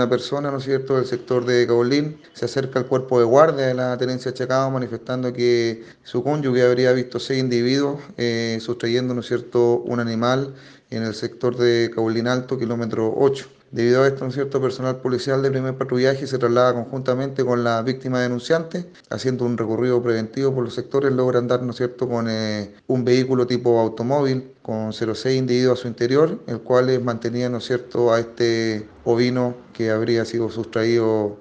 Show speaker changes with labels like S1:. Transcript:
S1: una persona, ¿no es cierto?, del sector de Cabolín, se acerca al cuerpo de guardia de la tenencia Chacao manifestando que su cónyuge habría visto seis individuos eh, sustrayendo, ¿no es cierto?, un animal en el sector de Cabolín Alto, kilómetro 8. Debido a esto, un cierto personal policial de primer patrullaje se traslada conjuntamente con la víctima denunciante, haciendo un recorrido preventivo por los sectores, logran dar, ¿no es cierto?, con eh, un vehículo tipo automóvil con 06 individuos a su interior, el cual mantenía, ¿no es cierto?, a este ovino que habría sido sustraído